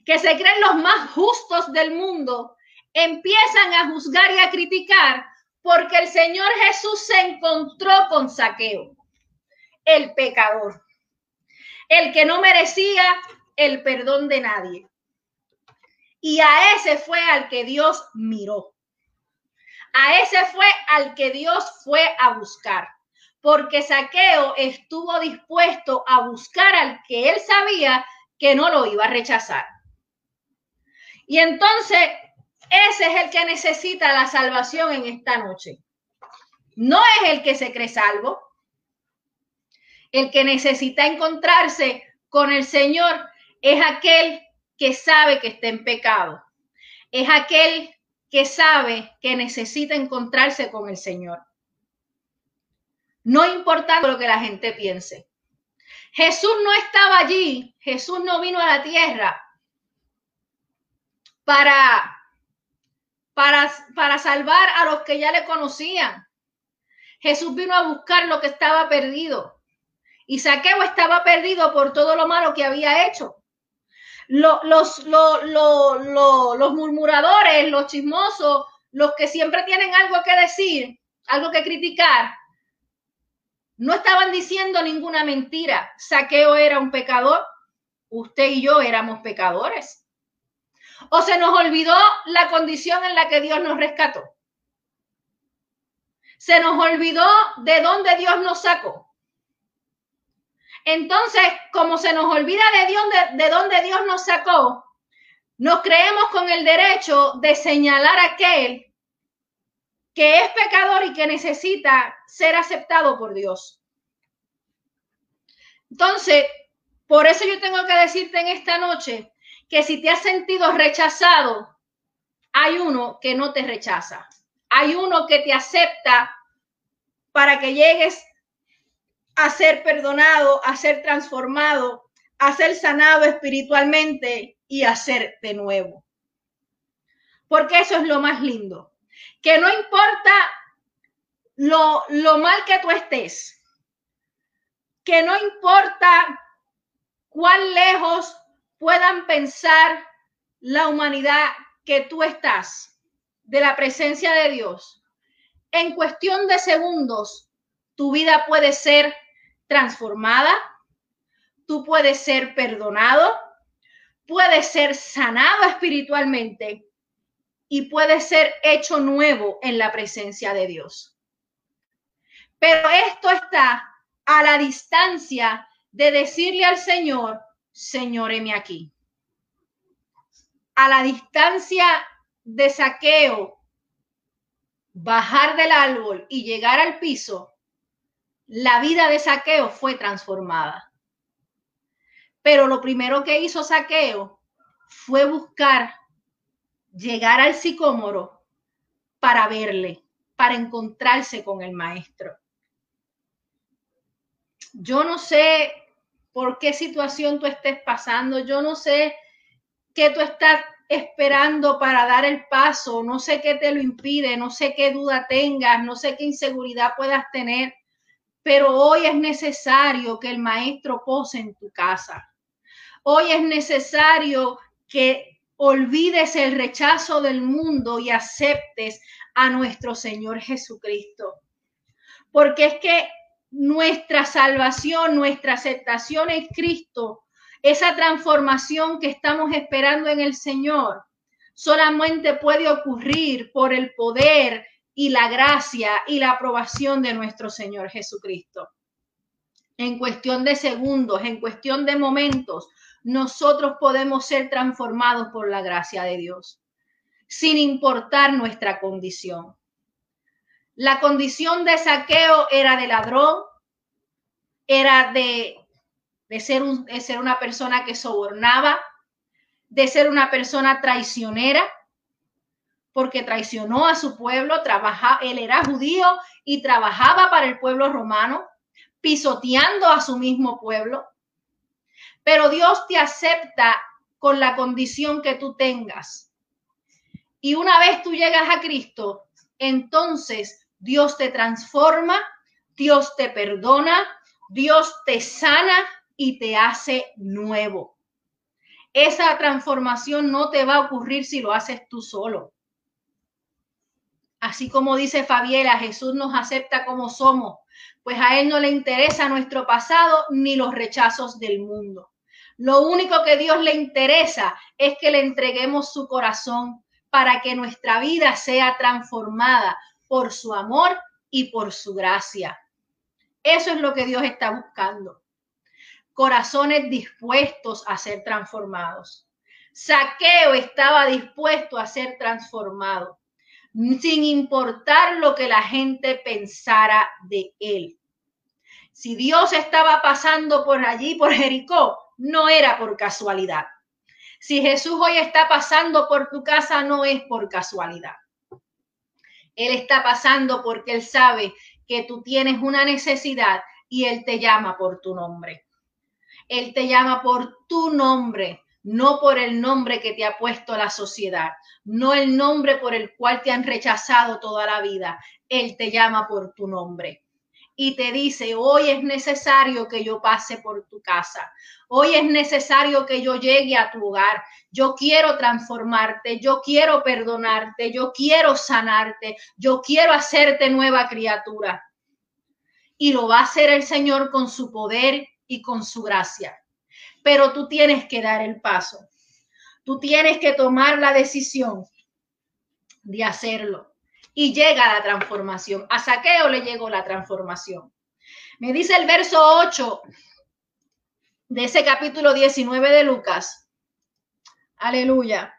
que se creen los más justos del mundo, empiezan a juzgar y a criticar porque el Señor Jesús se encontró con saqueo, el pecador, el que no merecía el perdón de nadie. Y a ese fue al que Dios miró. A ese fue al que Dios fue a buscar, porque Saqueo estuvo dispuesto a buscar al que él sabía que no lo iba a rechazar. Y entonces ese es el que necesita la salvación en esta noche. No es el que se cree salvo. El que necesita encontrarse con el Señor es aquel que sabe que está en pecado. Es aquel que sabe que necesita encontrarse con el Señor. No importa lo que la gente piense. Jesús no estaba allí, Jesús no vino a la tierra para para, para salvar a los que ya le conocían. Jesús vino a buscar lo que estaba perdido. Y Saqueo estaba perdido por todo lo malo que había hecho. Los, los, murmuradores, los chismosos, los que siempre tienen algo que decir, algo que criticar, no estaban diciendo ninguna mentira. Saqueo era un pecador. Usted y yo éramos pecadores. ¿O se nos olvidó la condición en la que Dios nos rescató? Se nos olvidó de dónde Dios nos sacó. Entonces, como se nos olvida de, Dios, de, de dónde Dios nos sacó, nos creemos con el derecho de señalar a aquel que es pecador y que necesita ser aceptado por Dios. Entonces, por eso yo tengo que decirte en esta noche que si te has sentido rechazado, hay uno que no te rechaza. Hay uno que te acepta para que llegues a ser perdonado, a ser transformado, a ser sanado espiritualmente y a ser de nuevo. Porque eso es lo más lindo. Que no importa lo, lo mal que tú estés, que no importa cuán lejos puedan pensar la humanidad que tú estás de la presencia de Dios, en cuestión de segundos, tu vida puede ser transformada, tú puedes ser perdonado, puedes ser sanado espiritualmente y puedes ser hecho nuevo en la presencia de Dios. Pero esto está a la distancia de decirle al Señor, Señor, aquí. A la distancia de saqueo, bajar del árbol y llegar al piso, la vida de saqueo fue transformada. Pero lo primero que hizo saqueo fue buscar llegar al sicómoro para verle, para encontrarse con el maestro. Yo no sé por qué situación tú estés pasando. Yo no sé qué tú estás esperando para dar el paso, no sé qué te lo impide, no sé qué duda tengas, no sé qué inseguridad puedas tener, pero hoy es necesario que el maestro pose en tu casa. Hoy es necesario que olvides el rechazo del mundo y aceptes a nuestro Señor Jesucristo. Porque es que nuestra salvación, nuestra aceptación en Cristo, esa transformación que estamos esperando en el Señor, solamente puede ocurrir por el poder y la gracia y la aprobación de nuestro Señor Jesucristo. En cuestión de segundos, en cuestión de momentos, nosotros podemos ser transformados por la gracia de Dios, sin importar nuestra condición. La condición de saqueo era de ladrón, era de, ser, un, de ser una persona que sobornaba, de ser una persona traicionera, porque traicionó a su pueblo, trabaja, él era judío y trabajaba para el pueblo romano, pisoteando a su mismo pueblo. Pero Dios te acepta con la condición que tú tengas. Y una vez tú llegas a Cristo, entonces Dios te transforma, Dios te perdona, Dios te sana y te hace nuevo. Esa transformación no te va a ocurrir si lo haces tú solo. Así como dice Fabiela, Jesús nos acepta como somos, pues a Él no le interesa nuestro pasado ni los rechazos del mundo. Lo único que Dios le interesa es que le entreguemos su corazón para que nuestra vida sea transformada por su amor y por su gracia. Eso es lo que Dios está buscando. Corazones dispuestos a ser transformados. Saqueo estaba dispuesto a ser transformado, sin importar lo que la gente pensara de él. Si Dios estaba pasando por allí, por Jericó, no era por casualidad. Si Jesús hoy está pasando por tu casa, no es por casualidad. Él está pasando porque Él sabe que tú tienes una necesidad y Él te llama por tu nombre. Él te llama por tu nombre, no por el nombre que te ha puesto la sociedad, no el nombre por el cual te han rechazado toda la vida. Él te llama por tu nombre y te dice, hoy es necesario que yo pase por tu casa, hoy es necesario que yo llegue a tu hogar, yo quiero transformarte, yo quiero perdonarte, yo quiero sanarte, yo quiero hacerte nueva criatura. Y lo va a hacer el Señor con su poder y con su gracia. Pero tú tienes que dar el paso. Tú tienes que tomar la decisión de hacerlo y llega la transformación. A Saqueo le llegó la transformación. Me dice el verso 8 de ese capítulo 19 de Lucas. Aleluya.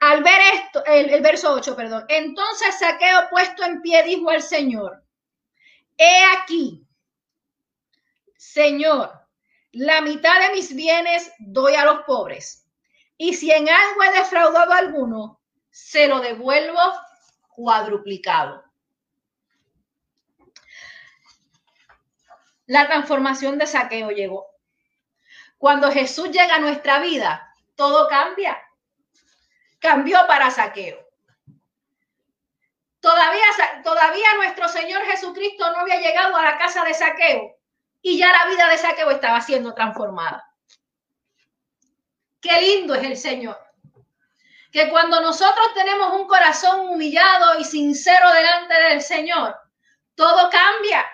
Al ver esto, el, verso 8, perdón. Entonces Saqueo puesto en pie dijo al Señor, he aquí, Señor, la mitad de mis bienes doy a los pobres. Y si en algo he defraudado a alguno, se lo devuelvo cuadruplicado. La transformación de saqueo llegó. Cuando Jesús llega a nuestra vida, todo cambia. Cambió para saqueo. Todavía, todavía nuestro Señor Jesucristo no había llegado a la casa de saqueo y ya la vida de saqueo estaba siendo transformada. Qué lindo es el Señor que cuando nosotros tenemos un corazón humillado y sincero delante del Señor, todo cambia.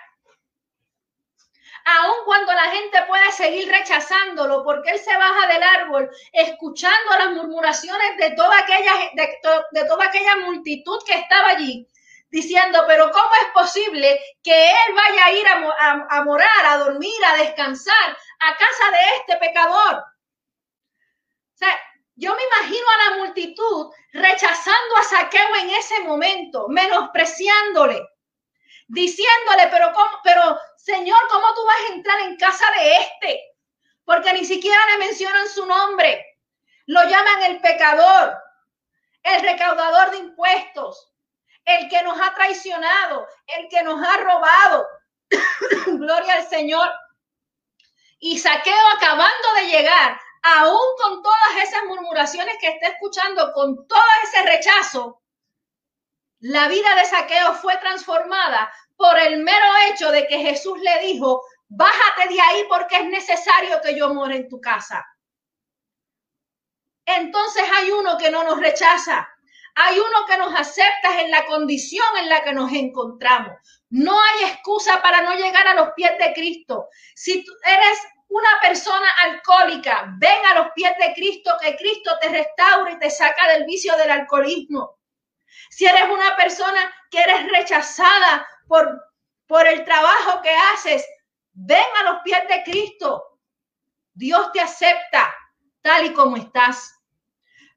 Aun cuando la gente puede seguir rechazándolo porque él se baja del árbol escuchando las murmuraciones de toda aquella, de, toda aquella multitud que estaba allí, diciendo, pero ¿cómo es posible que él vaya a ir a, a morar, a dormir, a descansar a casa de este pecador? O sea, yo me imagino a la multitud rechazando a Saqueo en ese momento, menospreciándole, diciéndole, pero, ¿cómo, pero Señor, ¿cómo tú vas a entrar en casa de este? Porque ni siquiera le mencionan su nombre. Lo llaman el pecador, el recaudador de impuestos, el que nos ha traicionado, el que nos ha robado. Gloria al Señor. Y Saqueo acabando de llegar aún con todas esas murmuraciones que está escuchando, con todo ese rechazo, la vida de Saqueo fue transformada por el mero hecho de que Jesús le dijo, bájate de ahí porque es necesario que yo more en tu casa. Entonces hay uno que no nos rechaza, Hay uno que nos acepta en la condición en la que nos encontramos. No hay excusa para no llegar a los pies de Cristo. Si tú eres una persona alcohólica, ven a los pies de Cristo, que Cristo te restaure y te saca del vicio del alcoholismo. Si eres una persona que eres rechazada por, por el trabajo que haces, ven a los pies de Cristo. Dios te acepta tal y como estás.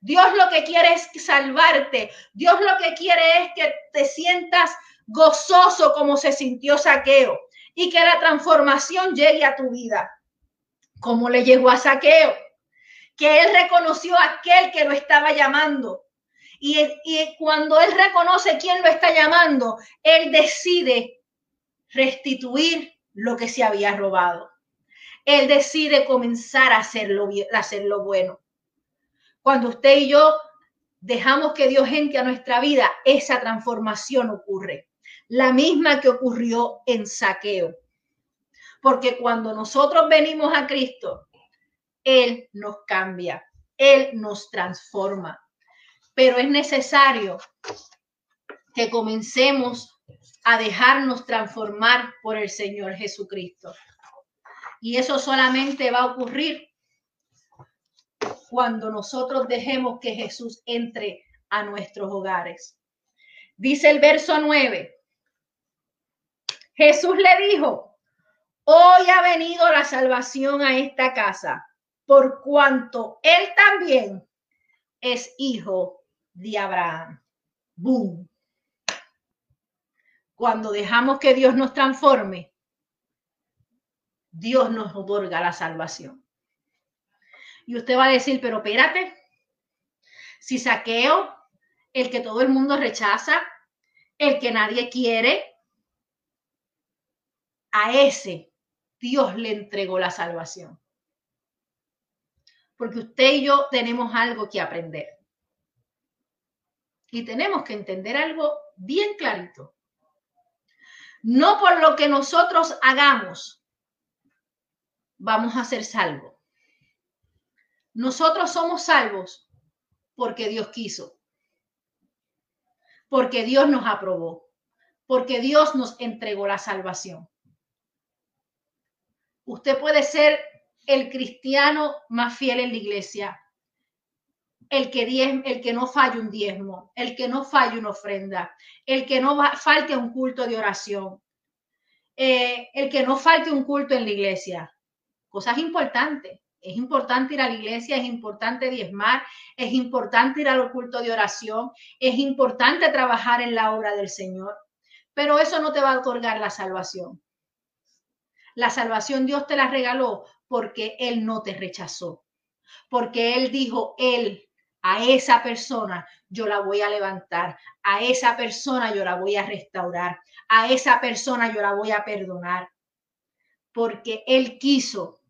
Dios lo que quiere es salvarte. Dios lo que quiere es que te sientas gozoso como se sintió Saqueo y que la transformación llegue a tu vida. Como le llegó a Saqueo, que él reconoció a aquel que lo estaba llamando. Y, cuando él reconoce quién lo está llamando, él decide restituir lo que se había robado. Él decide comenzar a hacerlo, a hacerlo bueno. Cuando usted y yo dejamos que Dios entre a nuestra vida, esa transformación ocurre. La misma que ocurrió en saqueo. Porque cuando nosotros venimos a Cristo, Él nos cambia, Él nos transforma. Pero es necesario que comencemos a dejarnos transformar por el Señor Jesucristo. Y eso solamente va a ocurrir cuando nosotros dejemos que Jesús entre a nuestros hogares. Dice el verso 9. Jesús le dijo, hoy ha venido la salvación a esta casa, por cuanto él también es hijo de Abraham. Boom. Cuando dejamos que Dios nos transforme, Dios nos otorga la salvación. Y usted va a decir, pero espérate, si saqueo, el que todo el mundo rechaza, el que nadie quiere, a ese Dios le entregó la salvación. Porque usted y yo tenemos algo que aprender. Y tenemos que entender algo bien clarito. No por lo que nosotros hagamos vamos a ser salvos. Nosotros somos salvos porque Dios quiso, porque Dios nos aprobó, porque Dios nos entregó la salvación. Usted puede ser el cristiano más fiel en la iglesia, el que, el que no falle un diezmo, el que no falle una ofrenda, el que no falte un culto de oración, eh, el que no falte un culto en la iglesia. Cosas importantes. Es importante ir a la iglesia, es importante diezmar, es importante ir al culto de oración, es importante trabajar en la obra del Señor, pero eso no te va a otorgar la salvación. La salvación Dios te la regaló porque Él no te rechazó, porque Él dijo, Él, a esa persona yo la voy a levantar, a esa persona yo la voy a restaurar, a esa persona yo la voy a perdonar, porque Él quiso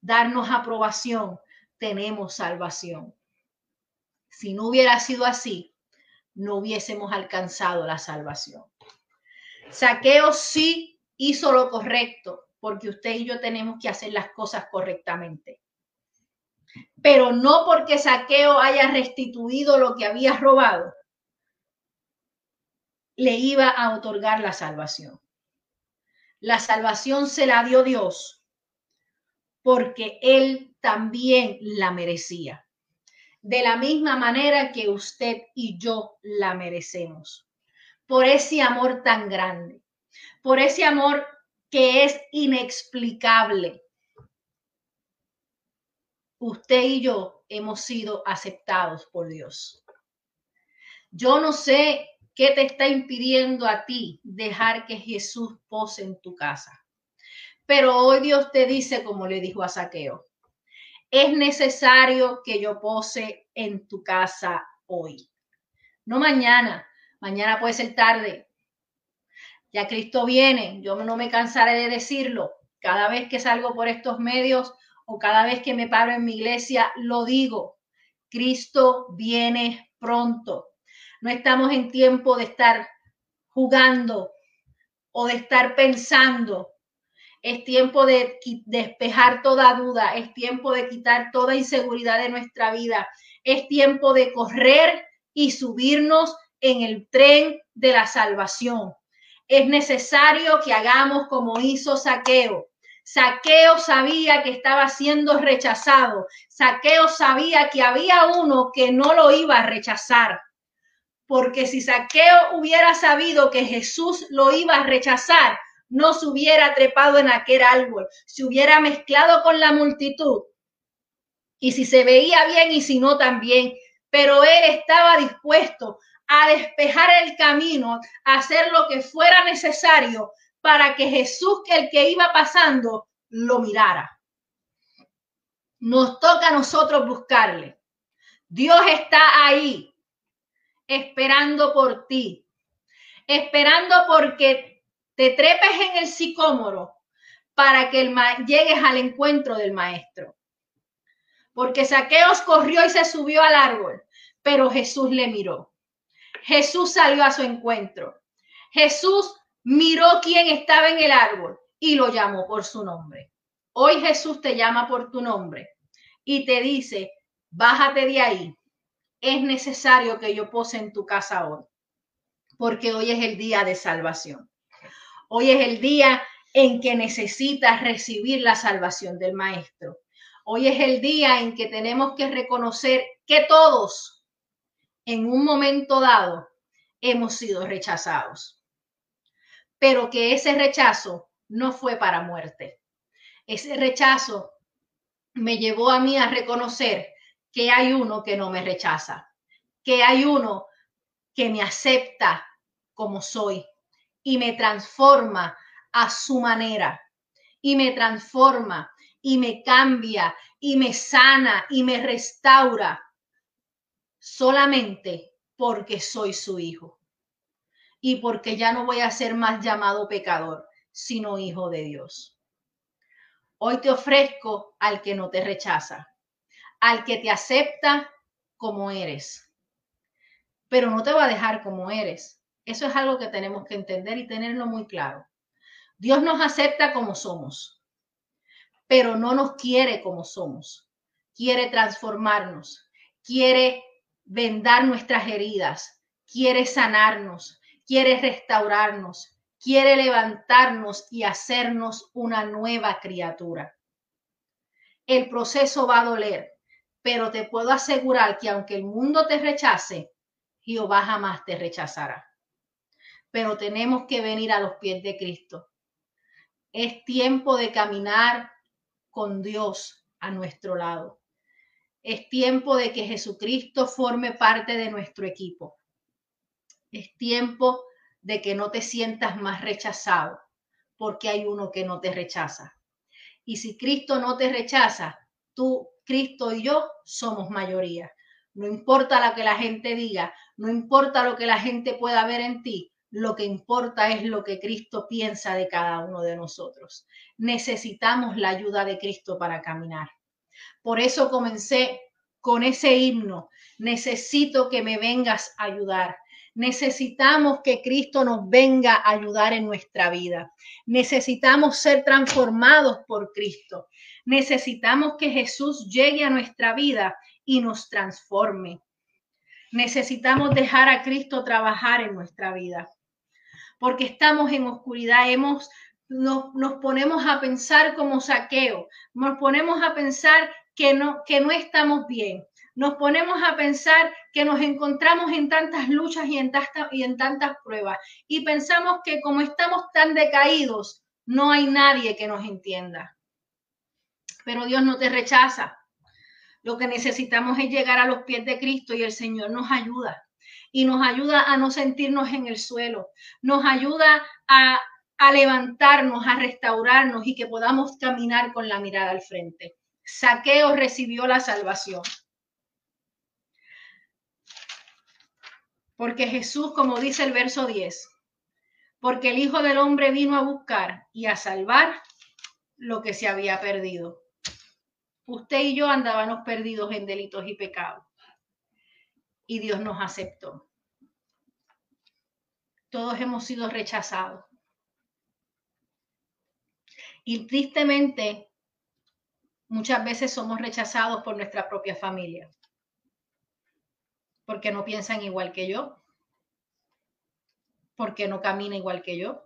darnos aprobación, tenemos salvación. Si no hubiera sido así, no hubiésemos alcanzado la salvación. Saqueo sí hizo lo correcto, porque usted y yo tenemos que hacer las cosas correctamente. Pero no porque Saqueo haya restituido lo que había robado, le iba a otorgar la salvación. La salvación se la dio Dios porque él también la merecía. De la misma manera que usted y yo la merecemos. Por ese amor tan grande, por ese amor que es inexplicable. Usted y yo hemos sido aceptados por Dios. Yo no sé qué te está impidiendo a ti dejar que Jesús pose en tu casa. Pero hoy Dios te dice, como le dijo a Saqueo, es necesario que yo pose en tu casa hoy. No mañana, mañana puede ser tarde. Ya Cristo viene, yo no me cansaré de decirlo. Cada vez que salgo por estos medios o cada vez que me paro en mi iglesia, lo digo. Cristo viene pronto. No estamos en tiempo de estar jugando o de estar pensando es tiempo de despejar toda duda, es tiempo de quitar toda inseguridad de nuestra vida, es tiempo de correr y subirnos en el tren de la salvación. Es necesario que hagamos como hizo Saqueo. Saqueo sabía que estaba siendo rechazado. Saqueo sabía que había uno que no lo iba a rechazar. Porque si Saqueo hubiera sabido que Jesús lo iba a rechazar, no se hubiera trepado en aquel árbol, se hubiera mezclado con la multitud. Y si se veía bien y si no también, pero él estaba dispuesto a despejar el camino, a hacer lo que fuera necesario para que Jesús, que el que iba pasando, lo mirara. Nos toca a nosotros buscarle. Dios está ahí, esperando por ti, esperando porque te trepes en el sicómoro para que el llegues al encuentro del maestro. Porque Saqueos corrió y se subió al árbol, pero Jesús le miró. Jesús salió a su encuentro. Jesús miró quién estaba en el árbol y lo llamó por su nombre. Hoy Jesús te llama por tu nombre y te dice, bájate de ahí. Es necesario que yo pose en tu casa hoy, porque hoy es el día de salvación. Hoy es el día en que necesitas recibir la salvación del Maestro. Hoy es el día en que tenemos que reconocer que todos, en un momento dado hemos sido rechazados, pero que ese rechazo no fue para muerte. Ese rechazo me llevó a mí a reconocer que hay uno que no me rechaza, que hay uno que me acepta como soy y me transforma a su manera y me transforma y me cambia y me sana y me restaura solamente porque soy su hijo y porque ya no voy a ser más llamado pecador, sino hijo de Dios. Hoy te ofrezco al que no te rechaza, al que te acepta como eres, pero no te va a dejar como eres. Eso es algo que tenemos que entender y tenerlo muy claro. Dios nos acepta como somos, pero no nos quiere como somos. Quiere transformarnos, quiere vendar nuestras heridas, quiere sanarnos, quiere restaurarnos, quiere levantarnos y hacernos una nueva criatura. El proceso va a doler, pero te puedo asegurar que aunque el mundo te rechace, Jehová jamás te rechazará. Pero tenemos que venir a los pies de Cristo. Es tiempo de caminar con Dios a nuestro lado. Es tiempo de que Jesucristo forme parte de nuestro equipo. Es tiempo de que no te sientas más rechazado, porque hay uno que no te rechaza. Y si Cristo no te rechaza, tú, Cristo y yo somos mayoría. No importa lo que la gente diga, no importa lo que la gente pueda ver en ti, lo que importa es lo que Cristo piensa de cada uno de nosotros. Necesitamos la ayuda de Cristo para caminar. Por eso comencé con ese himno. Necesito que me vengas a ayudar. Necesitamos que Cristo nos venga a ayudar en nuestra vida. Necesitamos ser transformados por Cristo. Necesitamos que Jesús llegue a nuestra vida y nos transforme. Necesitamos dejar a Cristo trabajar en nuestra vida. Porque estamos en oscuridad, hemos nos, ponemos a pensar como saqueo, nos ponemos a pensar que no, que no estamos bien. Nos ponemos a pensar que nos encontramos en tantas luchas y en, y en tantas pruebas y pensamos que como estamos tan decaídos, no hay nadie que nos entienda. Pero Dios no te rechaza. Lo que necesitamos es llegar a los pies de Cristo y el Señor nos ayuda. Y nos ayuda a no sentirnos en el suelo. Nos ayuda a, a levantarnos, a restaurarnos y que podamos caminar con la mirada al frente. Saqueo recibió la salvación. Porque Jesús, como dice el verso 10, porque el Hijo del Hombre vino a buscar y a salvar lo que se había perdido. Usted y yo andábamos perdidos en delitos y pecados. Y Dios nos aceptó. Todos hemos sido rechazados. Y tristemente, muchas veces somos rechazados por nuestra propia familia, porque no piensan igual que yo, porque no camina igual que yo,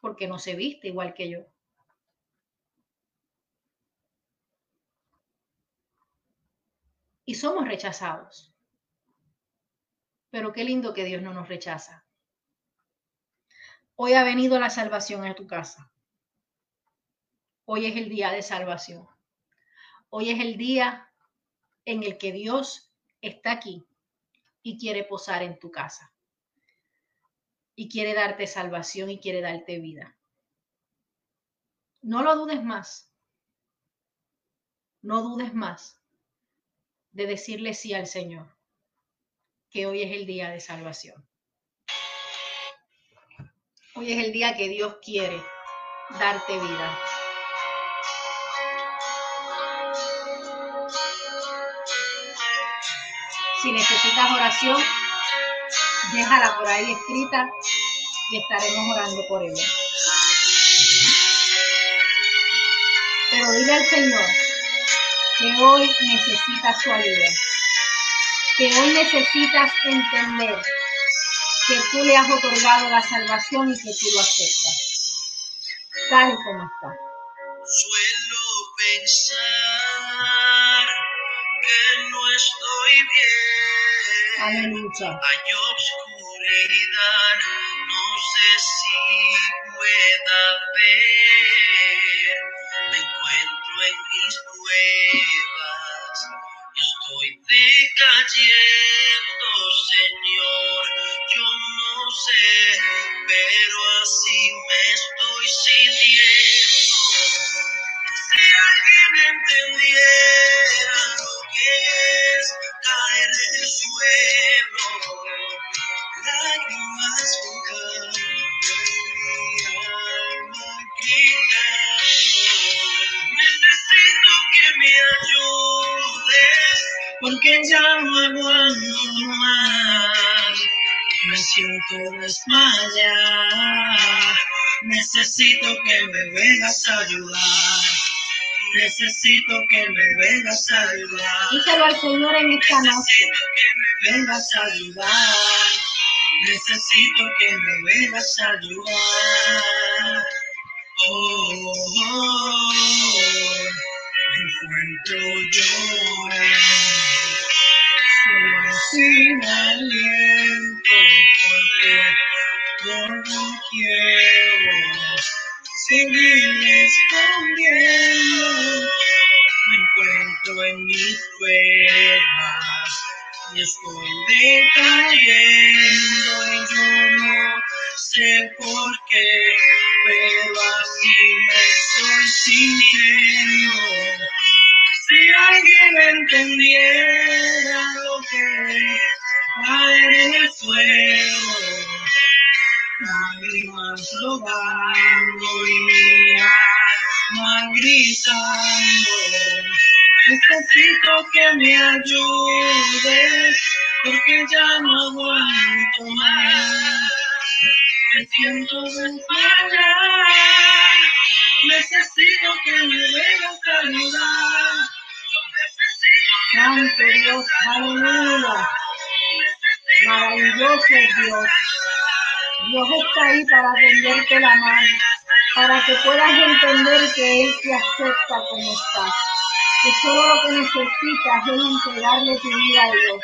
porque no se viste igual que yo. Y somos rechazados. Pero qué lindo que Dios no nos rechaza. Hoy ha venido la salvación a tu casa. Hoy es el día de salvación. Hoy es el día en el que Dios está aquí y quiere posar en tu casa. Y quiere darte salvación y quiere darte vida. No lo dudes más. No dudes más de decirle sí al Señor, que hoy es el día de salvación. Hoy es el día que Dios quiere darte vida. Si necesitas oración, déjala por ahí escrita y estaremos orando por ella. Pero dile al Señor que hoy necesitas su ayuda, que hoy necesitas entender que tú le has otorgado la salvación y que tú lo aceptas, tal y como está. Suelo pensar que no estoy bien. Aleluya. Hay oscuridad, no sé si pueda ver. Me encuentro en mis pruebas, estoy decayendo, Señor. Pero así me estoy sintiendo. Si alguien entendiera lo que es caer en el suelo, lágrimas jugando mi alma gritando. Necesito que me ayudes, porque ya no aguanto más. Siento desmayar. Necesito que me vengas a ayudar. Necesito que me vengas a ayudar. Díselo al Señor en esta noche. Necesito que me vengas a ayudar. Necesito que me vengas a ayudar. Oh, oh, oh. Me encuentro llorando. Solo sin aliento escondiendo. Me encuentro en mis pruebas y estoy decayendo. Yo no sé por qué, pero así me estoy sintiendo. Si alguien entendiera lo que caer en el suelo, lágrimas rodando y mi alma gritando. Necesito que me ayudes, porque ya no aguanto más. Me siento desmayar. Necesito que me vengas a ayudar. Santo Dios, aleluya. Maravilloso Dios. Dios está ahí para tenderte la mano, para que puedas entender que Él te acepta como estás. Que solo lo que necesitas es entregarle tu vida a Dios.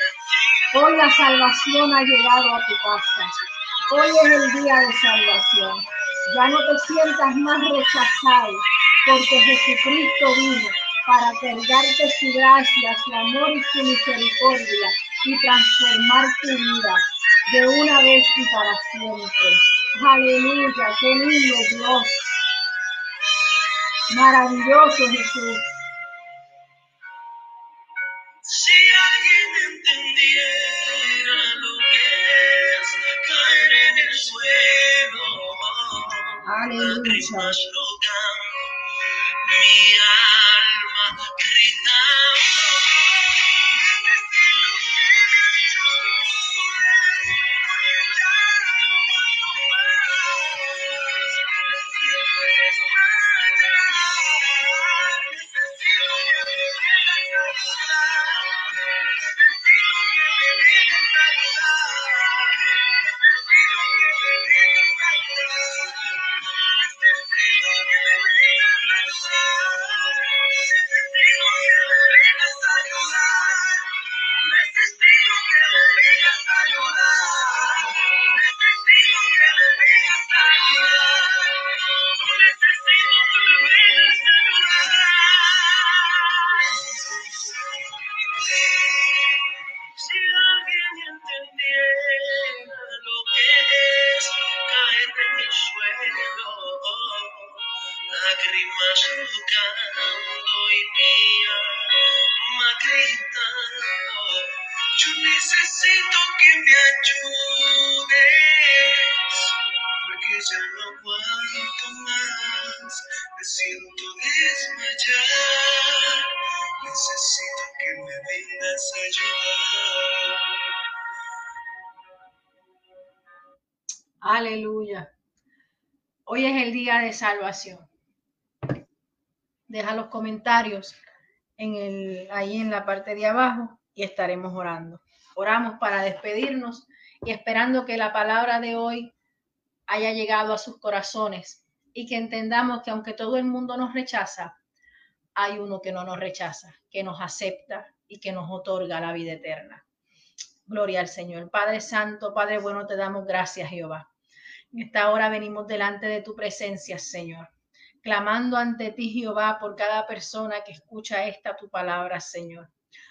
Hoy la salvación ha llegado a tu casa. Hoy es el día de salvación. Ya no te sientas más rechazado, porque Jesucristo vino para cargarte su gracia, su amor y su misericordia y transformar tu vida de una vez y para siempre. Aleluya, qué lindo Dios. Maravilloso Jesús. Si alguien entendiera lo que es caer en el suelo, Aleluya. lágrimas rogando, mi alma Aleluya. Hoy es el día de salvación. Deja los comentarios en el, ahí en la parte de abajo y estaremos orando. Oramos para despedirnos y esperando que la palabra de hoy haya llegado a sus corazones y que entendamos que aunque todo el mundo nos rechaza, hay uno que no nos rechaza, que nos acepta y que nos otorga la vida eterna. Gloria al Señor. Padre Santo, Padre bueno, te damos gracias, Jehová. En esta hora venimos delante de tu presencia, Señor clamando ante ti, Jehová, por cada persona que escucha esta tu palabra, Señor.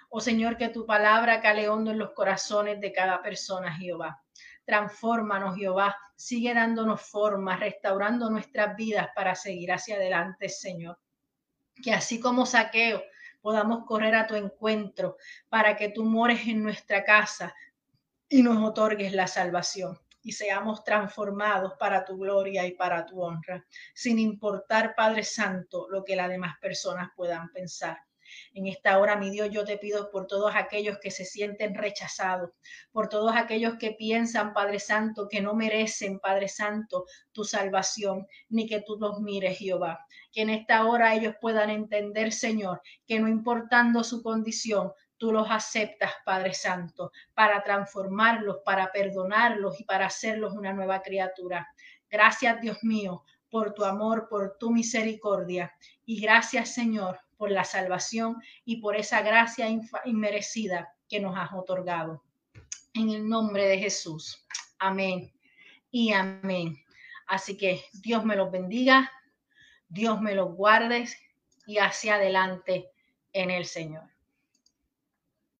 Oh Señor, que tu palabra cale hondo en los corazones de cada persona, Jehová. Transfórmanos, Jehová. Sigue dándonos forma, restaurando nuestras vidas para seguir hacia adelante, Señor. Que así como saqueo, podamos correr a tu encuentro para que tú mores en nuestra casa y nos otorgues la salvación y seamos transformados para tu gloria y para tu honra, sin importar, Padre Santo, lo que las demás personas puedan pensar. En esta hora, mi Dios, yo te pido por todos aquellos que se sienten rechazados, por todos aquellos que piensan, Padre Santo, que no merecen, Padre Santo, tu salvación, ni que tú los mires, Jehová. Que en esta hora ellos puedan entender, Señor, que no importando su condición, tú los aceptas, Padre Santo, para transformarlos, para perdonarlos y para hacerlos una nueva criatura. Gracias, Dios mío, por tu amor, por tu misericordia. Y gracias, Señor, por la salvación y por esa gracia inmerecida que nos has otorgado. En el nombre de Jesús. Amén y amén. Así que Dios me los bendiga, Dios me los guarde y hacia adelante en el Señor.